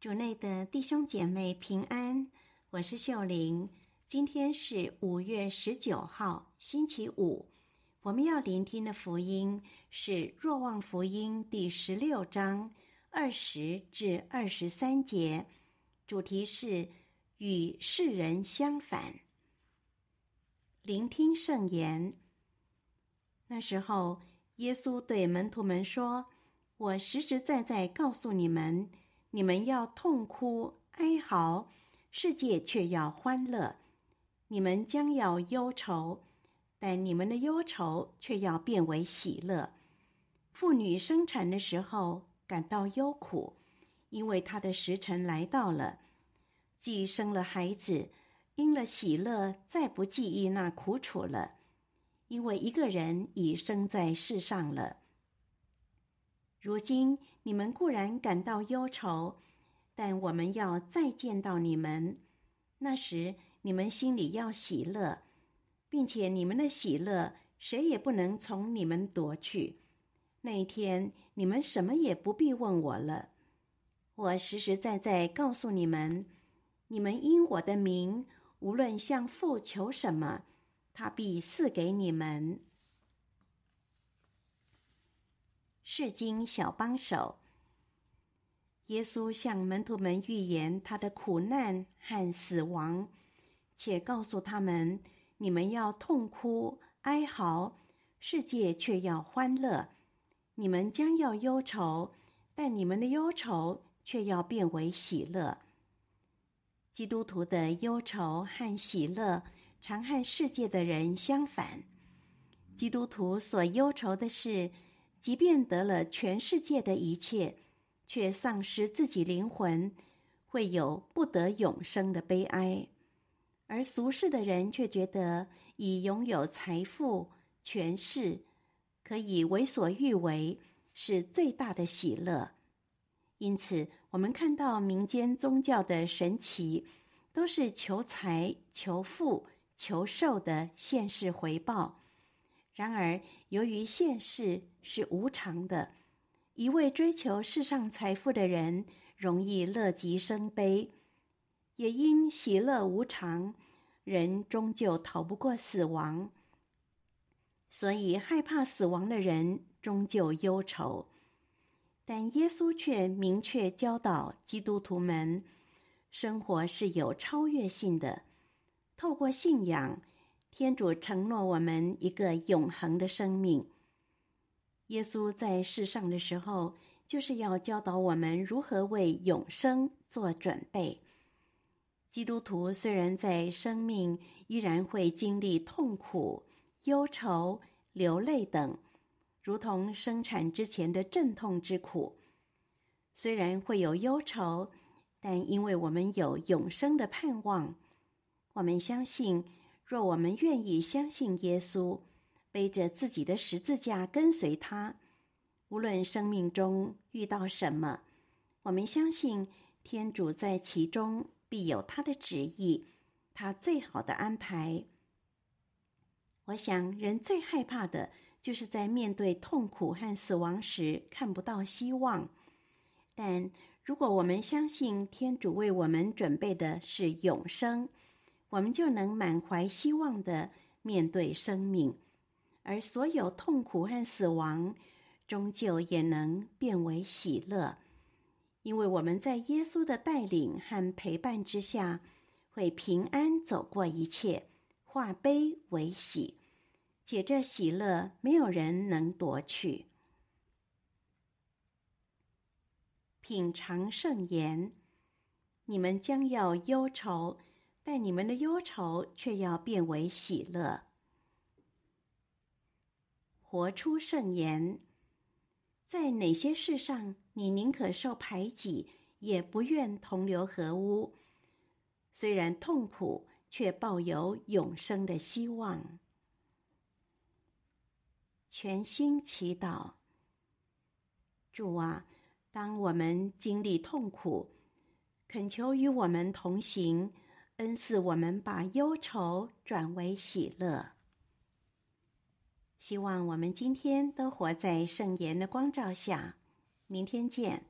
主内的弟兄姐妹平安，我是秀玲。今天是五月十九号，星期五。我们要聆听的福音是《若望福音》第十六章二十至二十三节，主题是与世人相反。聆听圣言。那时候，耶稣对门徒们说：“我实实在在告诉你们。”你们要痛哭哀嚎，世界却要欢乐；你们将要忧愁，但你们的忧愁却要变为喜乐。妇女生产的时候感到忧苦，因为她的时辰来到了；既生了孩子，因了喜乐，再不记忆那苦楚了，因为一个人已生在世上了。如今你们固然感到忧愁，但我们要再见到你们，那时你们心里要喜乐，并且你们的喜乐谁也不能从你们夺去。那一天你们什么也不必问我了。我实实在在告诉你们，你们因我的名，无论向父求什么，他必赐给你们。释经小帮手，耶稣向门徒们预言他的苦难和死亡，且告诉他们：你们要痛哭哀嚎，世界却要欢乐；你们将要忧愁，但你们的忧愁却要变为喜乐。基督徒的忧愁和喜乐，常和世界的人相反。基督徒所忧愁的是，即便得了全世界的一切，却丧失自己灵魂，会有不得永生的悲哀；而俗世的人却觉得，已拥有财富、权势，可以为所欲为，是最大的喜乐。因此，我们看到民间宗教的神奇，都是求财、求富、求寿的现世回报。然而，由于现世是无常的，一味追求世上财富的人，容易乐极生悲；也因喜乐无常，人终究逃不过死亡。所以，害怕死亡的人终究忧愁。但耶稣却明确教导基督徒们，生活是有超越性的，透过信仰。天主承诺我们一个永恒的生命。耶稣在世上的时候，就是要教导我们如何为永生做准备。基督徒虽然在生命依然会经历痛苦、忧愁、流泪等，如同生产之前的阵痛之苦。虽然会有忧愁，但因为我们有永生的盼望，我们相信。若我们愿意相信耶稣，背着自己的十字架跟随他，无论生命中遇到什么，我们相信天主在其中必有他的旨意，他最好的安排。我想，人最害怕的就是在面对痛苦和死亡时看不到希望。但如果我们相信天主为我们准备的是永生，我们就能满怀希望地面对生命，而所有痛苦和死亡，终究也能变为喜乐，因为我们在耶稣的带领和陪伴之下，会平安走过一切，化悲为喜，且这喜乐没有人能夺去。品尝圣言，你们将要忧愁。但你们的忧愁却要变为喜乐。活出圣言，在哪些事上你宁可受排挤，也不愿同流合污？虽然痛苦，却抱有永生的希望。全心祈祷，主啊，当我们经历痛苦，恳求与我们同行。恩赐我们把忧愁转为喜乐。希望我们今天都活在圣言的光照下。明天见。